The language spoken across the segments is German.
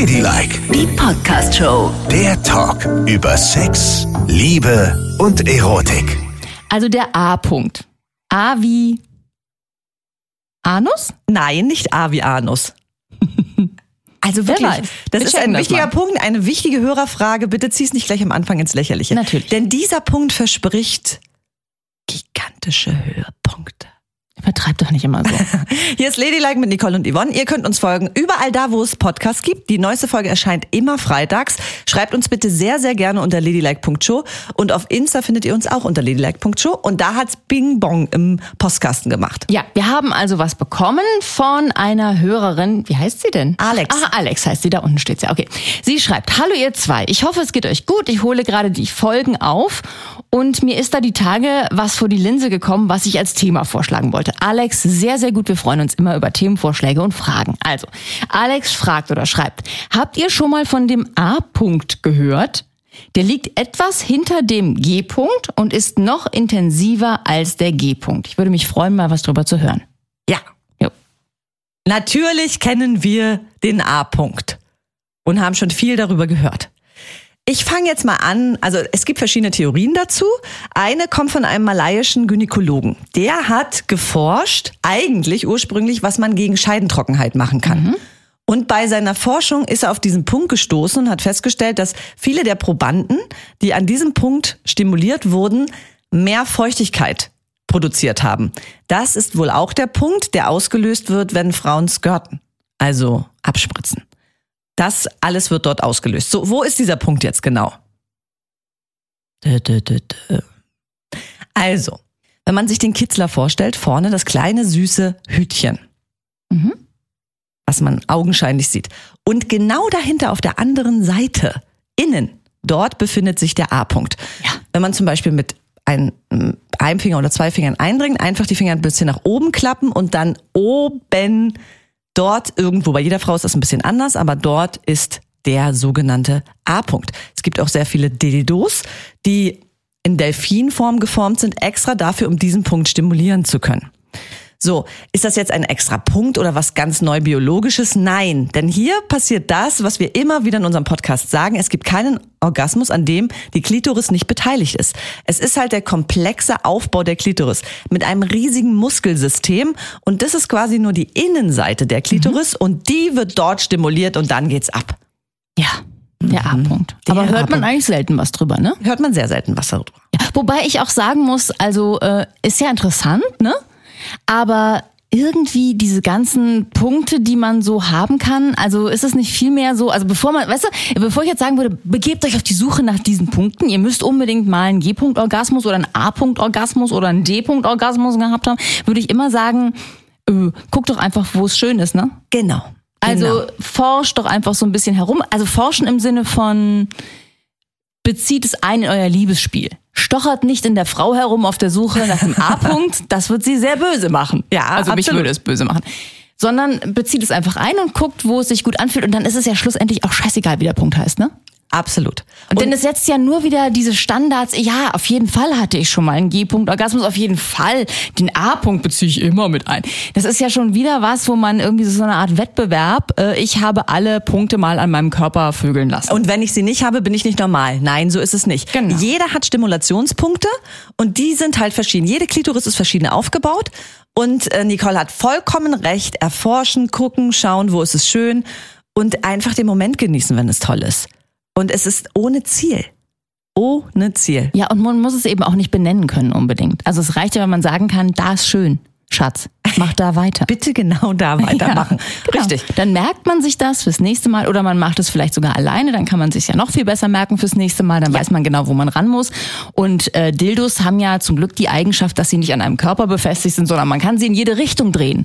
Ladylike, Die Podcast-Show. der Talk über Sex, Liebe und Erotik. Also der A-Punkt. A wie Anus? Nein, nicht A wie Anus. Also wirklich, das Wir ist ein wichtiger mal. Punkt, eine wichtige Hörerfrage. Bitte zieh's nicht gleich am Anfang ins Lächerliche. Natürlich. Denn dieser Punkt verspricht gigantische Höhepunkte. Übertreib doch nicht immer so. Hier ist Ladylike mit Nicole und Yvonne. Ihr könnt uns folgen überall da, wo es Podcasts gibt. Die neueste Folge erscheint immer freitags. Schreibt uns bitte sehr, sehr gerne unter ladylike.show. Und auf Insta findet ihr uns auch unter ladylike.show. Und da hat's Bing Bong im Postkasten gemacht. ja, wir haben also was bekommen von einer Hörerin. Wie heißt sie denn? Alex. Ah, Alex heißt sie. Da unten steht's ja. Okay. Sie schreibt, hallo ihr zwei. Ich hoffe, es geht euch gut. Ich hole gerade die Folgen auf. Und mir ist da die Tage was vor die Linse gekommen, was ich als Thema vorschlagen wollte. Alex, sehr, sehr gut. Wir freuen uns immer über Themenvorschläge und Fragen. Also, Alex fragt oder schreibt, habt ihr schon mal von dem A-Punkt gehört? Der liegt etwas hinter dem G-Punkt und ist noch intensiver als der G-Punkt. Ich würde mich freuen, mal was drüber zu hören. Ja. Jo. Natürlich kennen wir den A-Punkt und haben schon viel darüber gehört. Ich fange jetzt mal an, also es gibt verschiedene Theorien dazu. Eine kommt von einem malaiischen Gynäkologen. Der hat geforscht, eigentlich ursprünglich, was man gegen Scheidentrockenheit machen kann. Und bei seiner Forschung ist er auf diesen Punkt gestoßen und hat festgestellt, dass viele der Probanden, die an diesem Punkt stimuliert wurden, mehr Feuchtigkeit produziert haben. Das ist wohl auch der Punkt, der ausgelöst wird, wenn Frauen skirten, also abspritzen. Das alles wird dort ausgelöst. So, wo ist dieser Punkt jetzt genau? Also, wenn man sich den Kitzler vorstellt, vorne das kleine süße Hütchen, Mhm. was man augenscheinlich sieht. Und genau dahinter auf der anderen Seite, innen, dort befindet sich der A-Punkt. Ja. Wenn man zum Beispiel mit ein, einem Finger oder zwei Fingern eindringen, einfach die Finger ein bisschen nach oben klappen und dann oben dort irgendwo, bei jeder Frau ist das ein bisschen anders, aber dort ist der sogenannte A-Punkt. Es gibt auch sehr viele Dildos, die in Delfinform geformt sind, extra dafür, um diesen Punkt stimulieren zu können. So, ist das jetzt ein extra Punkt oder was ganz neu biologisches? Nein, denn hier passiert das, was wir immer wieder in unserem Podcast sagen. Es gibt keinen Orgasmus, an dem die Klitoris nicht beteiligt ist. Es ist halt der komplexe Aufbau der Klitoris mit einem riesigen Muskelsystem und das ist quasi nur die Innenseite der Klitoris und die wird dort stimuliert und dann geht's ab. Ja, der A-Punkt. Der Aber hört man A-Punkt. eigentlich selten was drüber, ne? Hört man sehr selten was darüber. Ja, wobei ich auch sagen muss, also äh, ist ja interessant, ne? Aber irgendwie diese ganzen Punkte, die man so haben kann, also ist es nicht viel mehr so, also bevor man, weißt du, bevor ich jetzt sagen würde, begebt euch auf die Suche nach diesen Punkten, ihr müsst unbedingt mal einen G-Punkt-Orgasmus oder einen A-Punkt-Orgasmus oder einen D-Punkt-Orgasmus gehabt haben, würde ich immer sagen, äh, guckt doch einfach, wo es schön ist, ne? Genau. Also genau. forscht doch einfach so ein bisschen herum. Also forschen im Sinne von bezieht es ein in euer Liebesspiel. Stochert nicht in der Frau herum auf der Suche nach dem A-Punkt. Das wird sie sehr böse machen. Ja, also mich absolut. würde es böse machen. Sondern bezieht es einfach ein und guckt, wo es sich gut anfühlt. Und dann ist es ja schlussendlich auch scheißegal, wie der Punkt heißt, ne? Absolut. Und denn es setzt ja nur wieder diese Standards, ja, auf jeden Fall hatte ich schon mal einen G-Punkt-Orgasmus, auf jeden Fall. Den A-Punkt beziehe ich immer mit ein. Das ist ja schon wieder was, wo man irgendwie so eine Art Wettbewerb, äh, ich habe alle Punkte mal an meinem Körper vögeln lassen. Und wenn ich sie nicht habe, bin ich nicht normal. Nein, so ist es nicht. Genau. Jeder hat Stimulationspunkte und die sind halt verschieden. Jede Klitoris ist verschieden aufgebaut. Und äh, Nicole hat vollkommen recht. Erforschen, gucken, schauen, wo ist es schön und einfach den Moment genießen, wenn es toll ist. Und es ist ohne Ziel. Ohne Ziel. Ja, und man muss es eben auch nicht benennen können unbedingt. Also es reicht ja, wenn man sagen kann, da ist schön, Schatz, mach da weiter. Bitte genau da weitermachen. Ja, genau. Richtig. Dann merkt man sich das fürs nächste Mal oder man macht es vielleicht sogar alleine, dann kann man sich ja noch viel besser merken fürs nächste Mal, dann weiß man genau, wo man ran muss. Und äh, Dildos haben ja zum Glück die Eigenschaft, dass sie nicht an einem Körper befestigt sind, sondern man kann sie in jede Richtung drehen.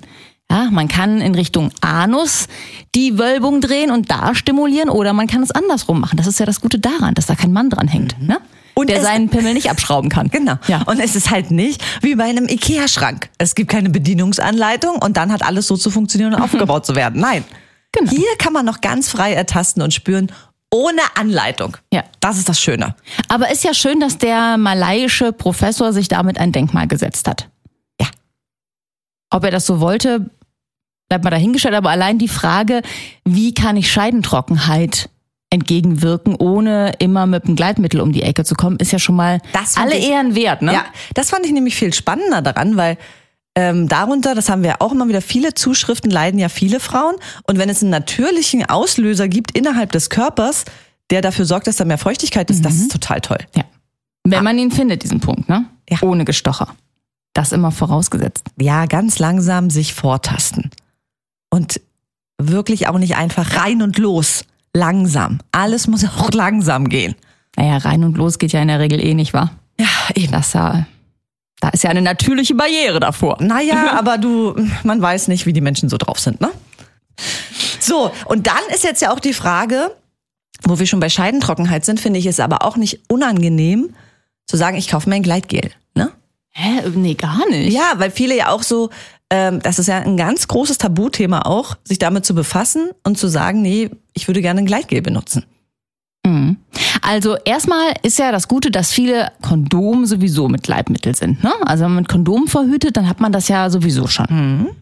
Ja, man kann in Richtung Anus die Wölbung drehen und da stimulieren oder man kann es andersrum machen. Das ist ja das Gute daran, dass da kein Mann dran hängt, ne? Und der seinen Pimmel nicht abschrauben kann. Genau. Ja. Und es ist halt nicht wie bei einem Ikea-Schrank. Es gibt keine Bedienungsanleitung und dann hat alles so zu funktionieren und aufgebaut zu werden. Nein. Genau. Hier kann man noch ganz frei ertasten und spüren, ohne Anleitung. Ja. Das ist das Schöne. Aber ist ja schön, dass der malaiische Professor sich damit ein Denkmal gesetzt hat. Ja. Ob er das so wollte, bleibt mal dahingestellt, aber allein die Frage, wie kann ich Scheidentrockenheit entgegenwirken, ohne immer mit einem Gleitmittel um die Ecke zu kommen, ist ja schon mal alle ich- Ehren wert, ne? Ja, das fand ich nämlich viel spannender daran, weil ähm, darunter, das haben wir auch immer wieder, viele Zuschriften leiden ja viele Frauen. Und wenn es einen natürlichen Auslöser gibt innerhalb des Körpers, der dafür sorgt, dass da mehr Feuchtigkeit ist, das ist total toll. Ja. Wenn man ihn findet, diesen Punkt, ne? Ja. Ohne Gestocher. Das immer vorausgesetzt. Ja, ganz langsam sich vortasten. Und wirklich auch nicht einfach rein und los. Langsam. Alles muss auch langsam gehen. Naja, rein und los geht ja in der Regel eh nicht, wahr? Ja, eben. Das ja, da ist ja eine natürliche Barriere davor. Naja, aber du, man weiß nicht, wie die Menschen so drauf sind, ne? So, und dann ist jetzt ja auch die Frage, wo wir schon bei Scheidentrockenheit sind, finde ich es aber auch nicht unangenehm zu sagen, ich kaufe mir ein Gleitgel, ne? Hä? Nee, gar nicht. Ja, weil viele ja auch so, das ist ja ein ganz großes Tabuthema auch, sich damit zu befassen und zu sagen, nee, ich würde gerne ein Gleitgel benutzen. Mhm. Also erstmal ist ja das Gute, dass viele Kondome sowieso mit Gleitmittel sind. Ne? Also wenn man mit Kondom verhütet, dann hat man das ja sowieso schon.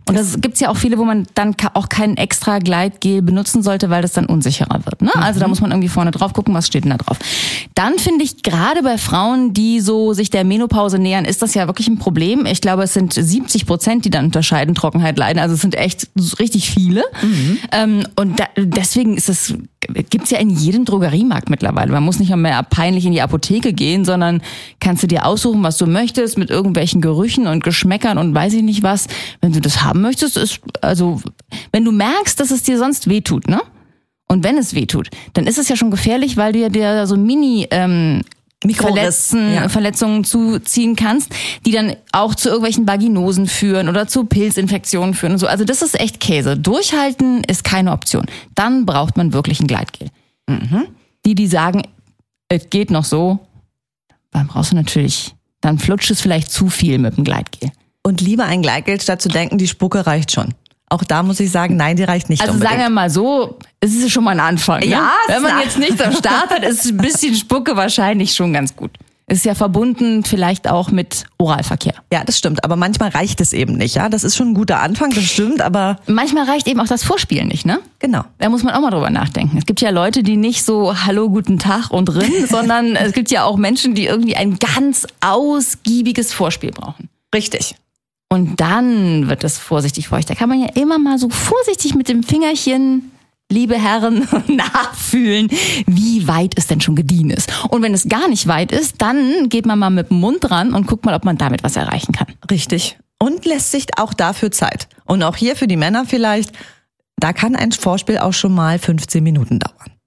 Und das gibt's ja auch viele, wo man dann auch kein extra Gleitgel benutzen sollte, weil das dann unsicherer wird. Ne? Also da muss man irgendwie vorne drauf gucken, was steht denn da drauf. Dann finde ich gerade bei Frauen, die so sich der Menopause nähern, ist das ja wirklich ein Problem. Ich glaube, es sind 70 Prozent, die dann unter Scheidentrockenheit leiden. Also es sind echt richtig viele. Ähm, und da, deswegen ist es gibt's ja in jedem Drogeriemarkt mittlerweile. Man muss nicht mehr peinlich in die Apotheke gehen, sondern kannst du dir aussuchen, was du möchtest, mit irgendwelchen Gerüchen und Geschmäckern und weiß ich nicht was. Wenn du das haben möchtest, ist, also, wenn du merkst, dass es dir sonst wehtut, ne? Und wenn es wehtut, dann ist es ja schon gefährlich, weil du ja dir so Mini, ähm, Verletzen, ja. Verletzungen zuziehen kannst, die dann auch zu irgendwelchen Vaginosen führen oder zu Pilzinfektionen führen und so. Also das ist echt Käse. Durchhalten ist keine Option. Dann braucht man wirklich ein Gleitgel. Die, die sagen, es geht noch so, dann brauchst du natürlich, dann flutscht es vielleicht zu viel mit dem Gleitgel. Und lieber ein Gleitgel, statt zu denken, die Spucke reicht schon. Auch da muss ich sagen, nein, die reicht nicht Also unbedingt. sagen wir mal so, es ist schon mal ein Anfang. Ne? Ja, Wenn man jetzt nichts am Start hat, ist ein bisschen Spucke wahrscheinlich schon ganz gut. Ist ja verbunden vielleicht auch mit Oralverkehr. Ja, das stimmt. Aber manchmal reicht es eben nicht. Ja, das ist schon ein guter Anfang, das stimmt. Aber Manchmal reicht eben auch das Vorspielen nicht, ne? genau. Da muss man auch mal drüber nachdenken. Es gibt ja Leute, die nicht so Hallo, guten Tag und rin, sondern es gibt ja auch Menschen, die irgendwie ein ganz ausgiebiges Vorspiel brauchen. Richtig. Und dann wird es vorsichtig feucht. Da kann man ja immer mal so vorsichtig mit dem Fingerchen, liebe Herren, nachfühlen, wie weit es denn schon gediehen ist. Und wenn es gar nicht weit ist, dann geht man mal mit dem Mund ran und guckt mal, ob man damit was erreichen kann. Richtig. Und lässt sich auch dafür Zeit. Und auch hier für die Männer vielleicht, da kann ein Vorspiel auch schon mal 15 Minuten dauern.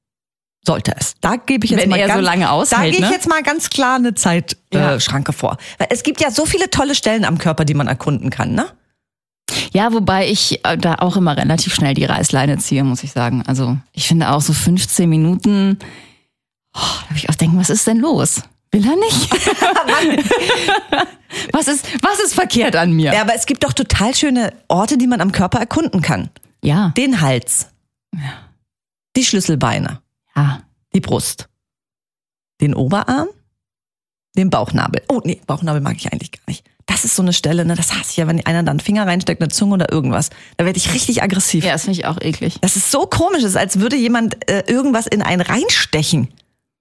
Sollte es. Da gebe ich jetzt Wenn mal er so ganz, lange Da aushält, gehe ich ne? jetzt mal ganz klar eine Zeitschranke Ja. äh, Schranke vor. Weil es gibt ja so viele tolle Stellen am Körper, die man erkunden kann, ne? Ja, wobei ich äh, da auch immer relativ schnell die Reißleine ziehe, muss ich sagen. Also ich finde auch so 15 Minuten, oh, da habe ich auch denken, was ist denn los? Will er nicht? was ist, was ist verkehrt an mir? Ja, aber es gibt doch total schöne Orte, die man am Körper erkunden kann. Ja, Den Hals. Die Schlüsselbeine. Ja. Die Brust. Den Oberarm. Den Bauchnabel. Oh, nee, Bauchnabel mag ich eigentlich gar nicht. Das ist so eine Stelle, ne, das hasse ich ja, wenn einer da einen Finger reinsteckt, eine Zunge oder irgendwas. Da werde ich richtig aggressiv. Ja, das finde ich auch eklig. Das ist so komisch, ist, als würde jemand äh, irgendwas in einen reinstechen.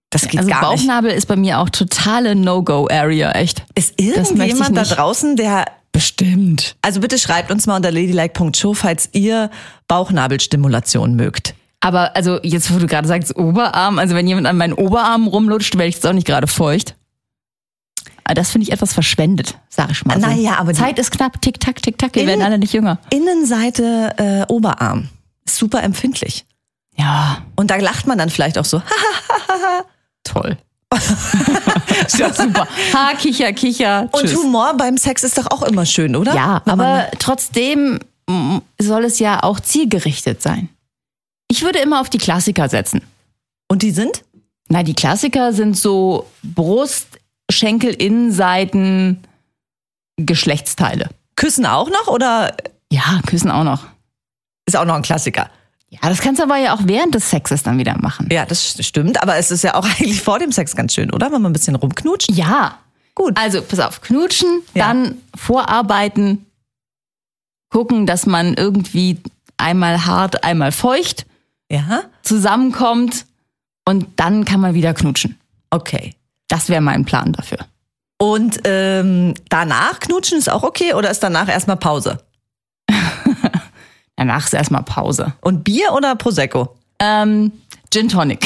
Das geht Also gar nicht. Bauchnabel ist bei mir auch totale No-Go-Area, echt. Ist irgendjemand da nicht. draußen, der Bestimmt. also bitte schreibt uns mal unter ladylike.show, falls ihr Bauchnabelstimulation mögt. Aber also jetzt, wo du gerade sagst Oberarm, also wenn jemand an meinen Oberarm rumlutscht, werde ich jetzt auch nicht gerade feucht. Aber Das finde ich etwas verschwendet, sag ich mal. So. Naja, aber die- Zeit ist knapp, tick tack, tick tack, wir werden alle nicht jünger. Innenseite äh, Oberarm. Ist super empfindlich. Ja, Und da lacht man dann vielleicht auch so. toll. ja, super. Ha, kicher, kicher. Und Tschüss. Humor beim Sex ist doch auch immer schön, oder? Ja, Wenn man- aber trotzdem mm, soll es ja auch zielgerichtet sein. Ich würde immer auf die Klassiker setzen. Und die sind? Na, die Klassiker sind so Brust, Schenkel, Innenseiten, Geschlechtsteile. Küssen auch noch oder Ja, küssen auch noch. ist auch noch ein Klassiker? Ja, das kannst du aber ja auch während des Sexes dann wieder machen. Ja, das stimmt, aber es ist ja auch eigentlich vor dem Sex ganz schön, oder? Wenn man ein bisschen rumknutscht. Ja. Gut. Also, pass auf, knutschen, Ja. dann vorarbeiten, gucken, dass man irgendwie einmal hart, einmal feucht, Ja? zusammenkommt und dann kann man wieder knutschen. Okay. Das wäre mein Plan dafür. Und ähm, danach knutschen ist auch okay oder ist danach erstmal Pause? Danach ist erstmal Pause. Und Bier oder Prosecco? Ähm, Gin Tonic.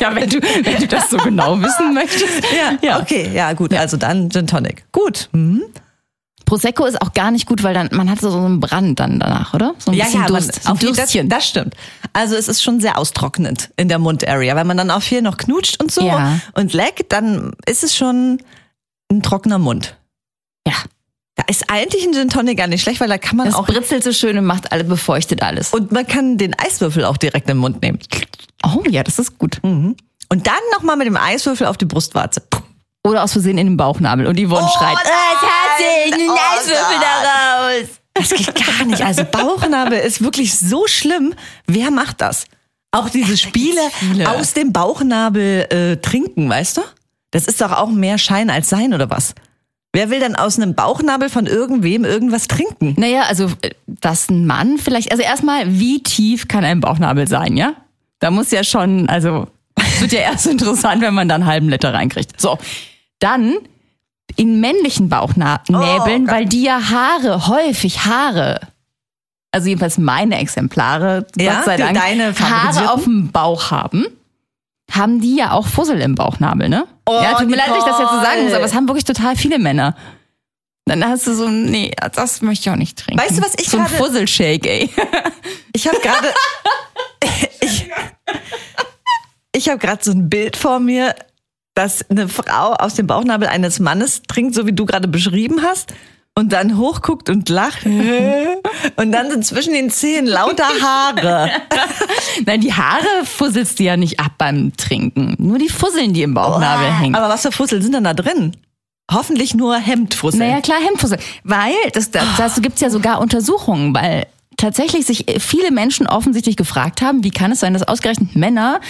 ja, wenn du, wenn du das so genau wissen möchtest. Ja, okay, ja gut, also dann Gin Tonic. Gut. Hm. Prosecco ist auch gar nicht gut, weil dann man hat so einen Brand dann danach, oder? So ein Ja, bisschen ja, Durst, man, auf jeden- das, Dürstchen. das stimmt. Also es ist schon sehr austrocknend in der Mundarea, weil man dann auch viel noch knutscht und so Ja. und leckt, dann ist es schon ein trockener Mund. ja, Da ist eigentlich ein Gin Tonic gar nicht schlecht, weil da kann man es auch britzelt so schön und macht alle befeuchtet alles. und man kann den Eiswürfel auch direkt im Mund nehmen. Oh ja, das ist gut. Und dann nochmal mit dem Eiswürfel auf die Brustwarze. Oder aus Versehen in den Bauchnabel und Yvonne Oh, schreit. nein! Also Bauchnabel ist wirklich so schlimm. Wer macht das? Auch diese Spiele aus dem Bauchnabel äh, trinken, weißt du? Das ist doch auch mehr Schein als Sein oder was? Wer will denn aus einem Bauchnabel von irgendwem irgendwas trinken? Naja, also, äh, dass ein Mann vielleicht, also erstmal, wie tief kann ein Bauchnabel sein, ja? Da muss ja schon, also, es wird ja erst interessant, wenn man dann einen halben Liter reinkriegt. So. Dann in männlichen Bauchnäbeln, Oh weil die ja Haare, häufig Haare, also jedenfalls meine Exemplare, Ja, Gott sei Dank, deine Haare auf dem Bauch haben, haben die ja auch Fussel im Bauchnabel, ne? Oh, ja, tut mir leid, dass ich das jetzt so sagen muss, aber es haben wirklich total viele Männer. Dann hast du so, nee, das möchte ich auch nicht trinken. Weißt du, was ich So ein gerade- Fusselshake, ey. Ich habe gerade ich, ich habe gerade so ein Bild vor mir, dass eine Frau aus dem Bauchnabel eines Mannes trinkt, so wie du gerade beschrieben hast. Und dann hochguckt und lacht. Und dann sind zwischen den Zähnen lauter Haare. Nein, die Haare fusselst du ja nicht ab beim Trinken. Nur die Fusseln, die im Bauchnabel hängen. Aber was für Fussel sind denn da drin? Hoffentlich nur Hemdfussel. Naja, klar, Hemdfussel. Weil, das, das, dazu gibt's ja sogar Untersuchungen, weil tatsächlich sich viele Menschen offensichtlich gefragt haben, wie kann es sein, dass ausgerechnet Männer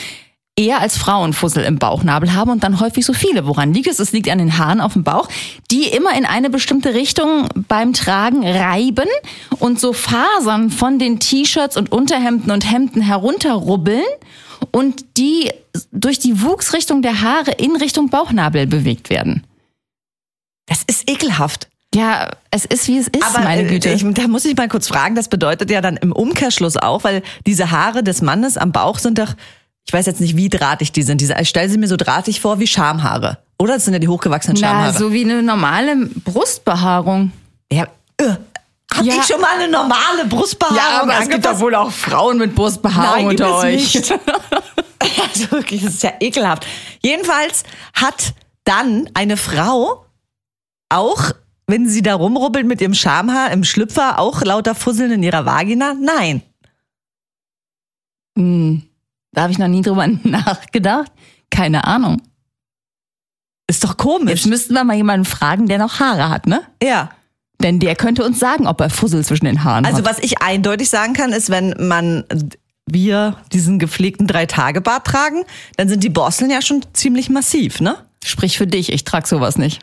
eher als Frauen Fussel im Bauchnabel haben und dann häufig so viele. Woran liegt es? Es liegt an den Haaren auf dem Bauch, die immer in eine bestimmte Richtung beim Tragen reiben und so Fasern von den T-Shirts und Unterhemden und Hemden herunterrubbeln und die durch die Wuchsrichtung der Haare in Richtung Bauchnabel bewegt werden. Das ist ekelhaft. Ja, es ist wie es ist, Aber meine äh, Güte. Ich, da muss ich mal kurz fragen, das bedeutet ja dann im Umkehrschluss auch, weil diese Haare des Mannes am Bauch sind doch, ich weiß jetzt nicht, wie drahtig die sind. Diese, ich stelle sie mir so drahtig vor wie Schamhaare. Oder? Das sind ja die hochgewachsenen Na, Schamhaare. so wie eine normale Brustbehaarung. ja, äh, hab Ja. ich schon mal eine normale Brustbehaarung angefasst? wohl auch Frauen mit Brustbehaarung Nein, gibt unter es euch. Also wirklich, das ist ja ekelhaft. Jedenfalls hat dann eine Frau auch, wenn sie da rumrubbelt mit ihrem Schamhaar im Schlüpfer, auch lauter Fusseln in ihrer Vagina? Nein. Hm, da habe ich noch nie drüber nachgedacht. Keine Ahnung. Ist doch komisch. Jetzt müssten wir mal jemanden fragen, der noch Haare hat, ne? Ja. Denn der könnte uns sagen, ob er Fussel zwischen den Haaren Also hat. was ich eindeutig sagen kann, ist, wenn man wir diesen gepflegten Drei-Tage-Bart tragen, dann sind die Borsteln ja schon ziemlich massiv, ne? Sprich für dich, ich trag sowas nicht.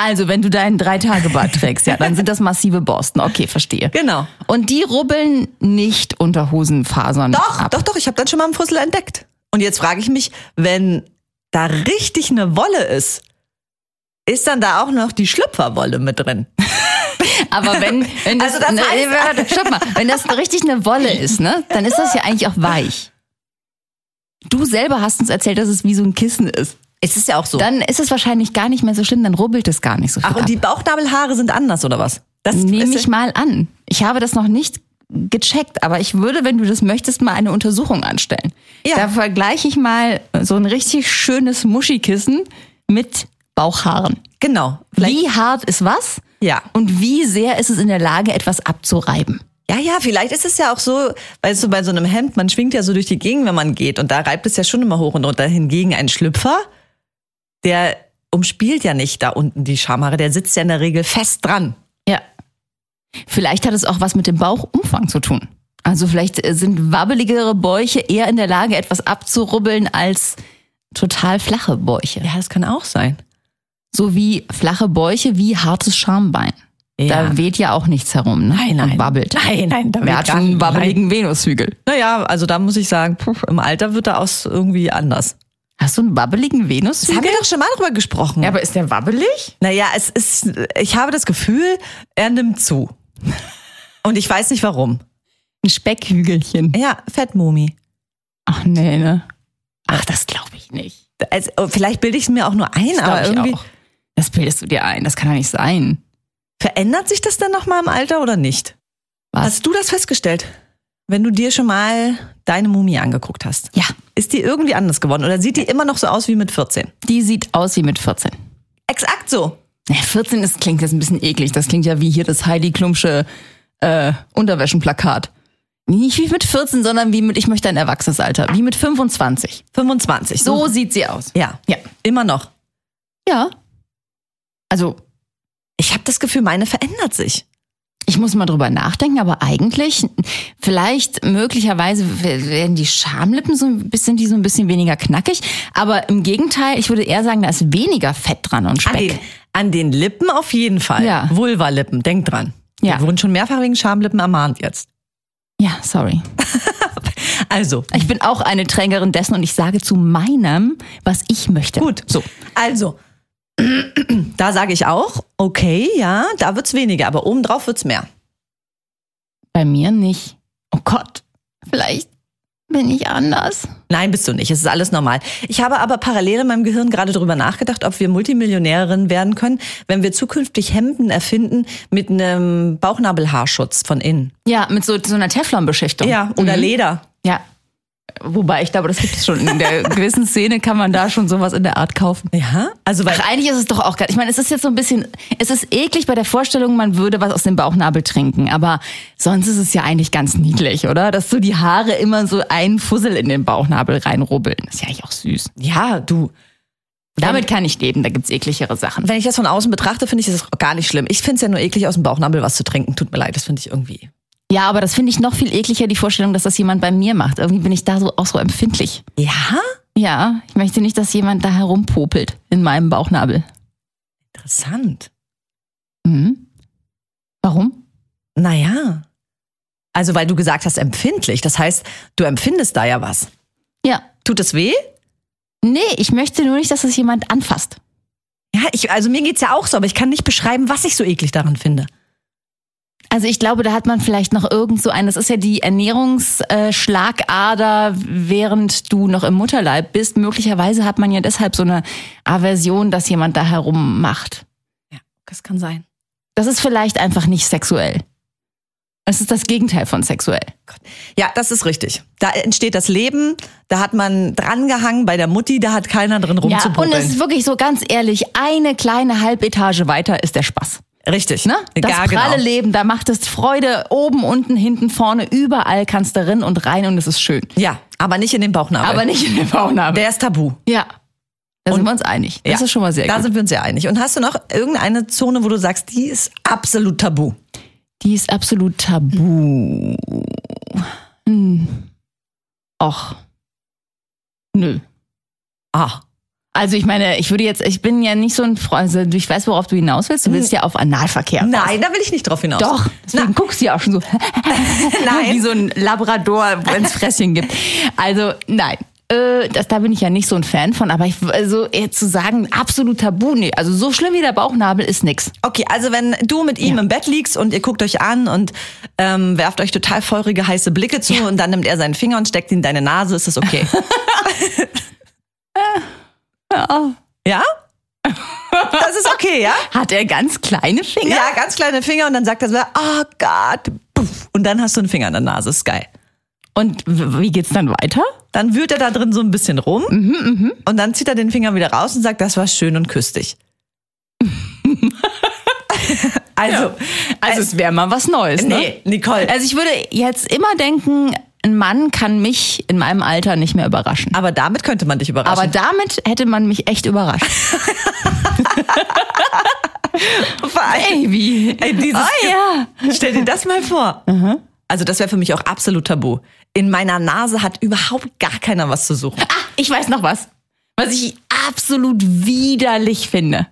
Also, wenn du deinen Drei-Tage-Bart trägst, ja, dann sind das massive Borsten. Okay, verstehe. Genau. Und die rubbeln nicht unter Hosenfasern Doch, ab. doch, doch, ich habe dann schon mal einen Fussel entdeckt. Und jetzt frage ich mich, wenn da richtig eine Wolle ist, ist dann da auch noch die Schlüpferwolle mit drin? Aber wenn, wenn das, Also das ne, heißt- warte, stopp mal, wenn das richtig eine Wolle ist, ne, dann ist das ja eigentlich auch weich. Du selber hast uns erzählt, dass es wie so ein Kissen ist. Es ist ja auch so. Dann ist es wahrscheinlich gar nicht mehr so schlimm, dann rubbelt es gar nicht so viel. Ach, und ab. die Bauchnabelhaare sind anders, oder was? Das Nehme ich mal an. Ich habe das noch nicht gecheckt, aber ich würde, wenn du das möchtest, mal eine Untersuchung anstellen. Ja. Da vergleiche ich mal so ein richtig schönes Muschikissen mit Bauchhaaren. Genau. Vielleicht- Wie hart ist was? Ja. Und wie sehr ist es in der Lage, etwas abzureiben? Ja, ja, vielleicht ist es ja auch so, weißt du, bei so einem Hemd, man schwingt ja so durch die Gegend, wenn man geht und da reibt es ja schon immer hoch und runter. Hingegen ein Schlüpfer, der umspielt ja nicht da unten die Schamhaare, der sitzt ja in der Regel fest dran. Ja. Vielleicht hat es auch was mit dem Bauchumfang zu tun. Also vielleicht äh, sind wabbeligere Bäuche eher in der Lage, etwas abzurubbeln als total flache Bäuche. Ja, das kann auch sein. So wie flache Bäuche wie hartes Schambein. Ja. Da weht ja auch nichts herum. Ne? Nein, nein. Und wabbelt. Nein, nein, da Wer hat schon einen wabbeligen Venushügel? Naja, also da muss ich sagen, puh, im Alter wird er aus irgendwie anders. Hast du einen wabbeligen Das haben wir doch schon mal drüber gesprochen. Ja, aber ist der wabbelig? Naja, es ist, ich habe das Gefühl, er nimmt zu. Und ich weiß nicht warum. Ein Speckhügelchen. Ja, Fettmumi. Ach nee, ne? Ach, das glaube ich nicht. Also, vielleicht bilde ich es mir auch nur ein, Das aber irgendwie auch. Das bildest du dir ein. Das kann doch nicht sein. verändert sich das dann nochmal im Alter oder nicht? Was? Hast du das festgestellt? Wenn du dir schon mal deine Mumie angeguckt hast. Ja, Ist die irgendwie anders geworden oder sieht die immer noch so aus wie mit 14? die sieht aus wie mit 14. Exakt so. Ja, 14 ist, klingt jetzt ein bisschen eklig. Das klingt ja wie hier das Heidi Klumsche äh, Unterwäschenplakat. Nicht wie mit 14, sondern wie mit, ich möchte ein erwachsenes Alter. Wie mit 25. 25. So sieht sie aus. Ja. Ja. Immer noch. Ja. Also, Ich habe das Gefühl, meine verändert sich. Ich muss mal drüber nachdenken, aber eigentlich, vielleicht, möglicherweise werden die Schamlippen so ein bisschen, die so ein bisschen weniger knackig. Aber im Gegenteil, ich würde eher sagen, da ist weniger Fett dran und An den, Speck. an den Lippen auf jeden Fall. Ja. Vulva-Lippen, denk dran. Ja. Wir wurden schon mehrfach wegen Schamlippen ermahnt jetzt. Ja, sorry. Also, Ich bin auch eine Trägerin dessen und ich sage zu meinem, was ich möchte. gut. So. Also, da sage ich auch, okay, ja, da wird's weniger, aber obendrauf wird's mehr. Bei mir nicht. Oh Gott, vielleicht bin ich anders. Nein, bist du nicht. Es ist alles normal. Ich habe aber parallel in meinem Gehirn gerade drüber nachgedacht, ob wir Multimillionärinnen werden können, wenn wir zukünftig Hemden erfinden mit einem Bauchnabelhaarschutz von innen. Ja, mit so, so einer Teflonbeschichtung. Ja, oder Mhm. Leder. Ja. Wobei ich glaube, das gibt es schon. In der gewissen Szene kann man da schon sowas in der Art kaufen. Ja, also weil Ach, eigentlich ist es doch auch geil. Ich meine, es ist jetzt so ein bisschen, es ist eklig bei der Vorstellung, man würde was aus dem Bauchnabel trinken. Aber sonst ist es ja eigentlich ganz niedlich, oder? Dass so die Haare immer so einen Fussel in den Bauchnabel reinrubbeln. Das ist ja eigentlich auch süß. ja, du, Damit kann ich leben, da gibt's ekligere Sachen. wenn ich das von außen betrachte, finde ich das gar nicht schlimm. Ich finde es ja nur eklig, aus dem Bauchnabel was zu trinken. Tut mir leid, das finde ich irgendwie. Ja, aber das finde ich noch viel ekliger, die Vorstellung, dass das jemand bei mir macht. Irgendwie bin ich da so auch so empfindlich. Ja? Ja, ich möchte nicht, dass jemand da herumpopelt in meinem Bauchnabel. Interessant. Mhm. Warum? Naja. Also, weil du gesagt hast, empfindlich. Das heißt, du empfindest da ja was. Ja. Tut es weh? Nee, ich möchte nur nicht, dass es jemand anfasst. Ja, ich, also mir geht's ja auch so, aber ich kann nicht beschreiben, was ich so eklig daran finde. Also ich glaube, da hat man vielleicht noch irgend so ein, das ist ja die Ernährungsschlagader, während du noch im Mutterleib bist. Möglicherweise hat man ja deshalb so eine Aversion, dass jemand da herum macht. Ja, das kann sein. Das ist vielleicht einfach nicht sexuell. Es ist das Gegenteil von sexuell. Ja, das ist richtig. Da entsteht das Leben, da hat man drangehangen bei der Mutti, da hat keiner drin Ja, und es ist wirklich so ganz ehrlich, eine kleine Halbetage weiter ist der Spaß. Richtig, Ne? Das Ja, pralle genau. Leben, da macht es Freude, oben, unten, hinten, vorne, überall kannst du rein und rein und es ist schön. Ja, aber nicht in den Bauchnabel. Aber nicht in den Bauchnabel. Der ist tabu. Ja. Da sind Und- wir uns einig. Das ja. ist schon mal sehr Da gut. sind wir uns sehr einig. Und hast du noch irgendeine Zone, wo du sagst, die ist absolut tabu? Die ist absolut tabu. Hm. Och. Nö. Ah. Also ich meine, ich würde jetzt, ich bin ja nicht so ein Freund, also ich weiß, worauf du hinaus willst. Du willst ja auf Analverkehr. raus. Nein, da will ich nicht drauf hinaus. Doch, deswegen guckst du ja auch schon so. Nein. Wie so ein Labrador, wenn es Fresschen gibt. Also, nein. Äh, das, da bin ich ja nicht so ein Fan von, aber ich, also jetzt zu sagen, absolut tabu, nee, also so schlimm wie der Bauchnabel ist nix. Okay, also wenn du mit ihm Ja. im Bett liegst und ihr guckt euch an und ähm, werft euch total feurige, heiße Blicke zu und dann nimmt er seinen Finger und steckt ihn in deine Nase, ist das okay? Ja. ja? Das ist okay, ja? Hat er ganz kleine Finger? Ja, ganz kleine Finger und dann sagt er so, oh Gott, und dann hast du einen Finger in der Nase, ist geil. Und wie geht's dann weiter? Dann wühlt er da drin so ein bisschen rum und dann zieht er den Finger wieder raus und sagt, das war schön und küsst dich. also, Also es wäre mal was Neues, ne? nee, Nicole. Also ich würde jetzt immer denken, ein Mann kann mich in meinem Alter nicht mehr überraschen. aber damit könnte man dich überraschen. Aber damit hätte man mich echt überrascht. Baby. Ey, dieses oh ja. Stell dir das mal vor. Also das wäre für mich auch absolut tabu. In meiner Nase hat überhaupt gar keiner was zu suchen. Ah, ich weiß noch was. Was ich absolut widerlich finde.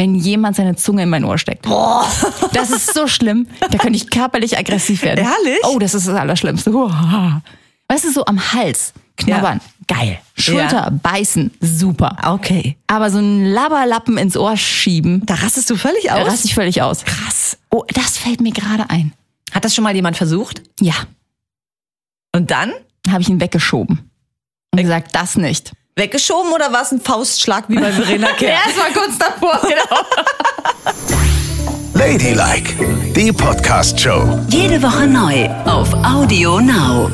Wenn jemand seine Zunge in mein Ohr steckt. Boah. Das ist so schlimm. Da könnte ich körperlich aggressiv werden. Ehrlich? Oh, das ist das Allerschlimmste. Uah. Weißt du, so am Hals knabbern. Geil. Schulter Ja. beißen. Super. Okay. Aber so einen Labberlappen ins Ohr schieben, Da rastest du völlig da aus. raste ich völlig aus. Krass. Oh, das fällt mir gerade ein. Hat das schon mal jemand versucht? Ja, Und dann? habe ich ihn weggeschoben. Und gesagt, das nicht. Weggeschoben oder war es ein Faustschlag wie bei Verena Kerr? es war kurz davor, genau. Ladylike, die Podcast-Show. Jede Woche neu auf Audio Now.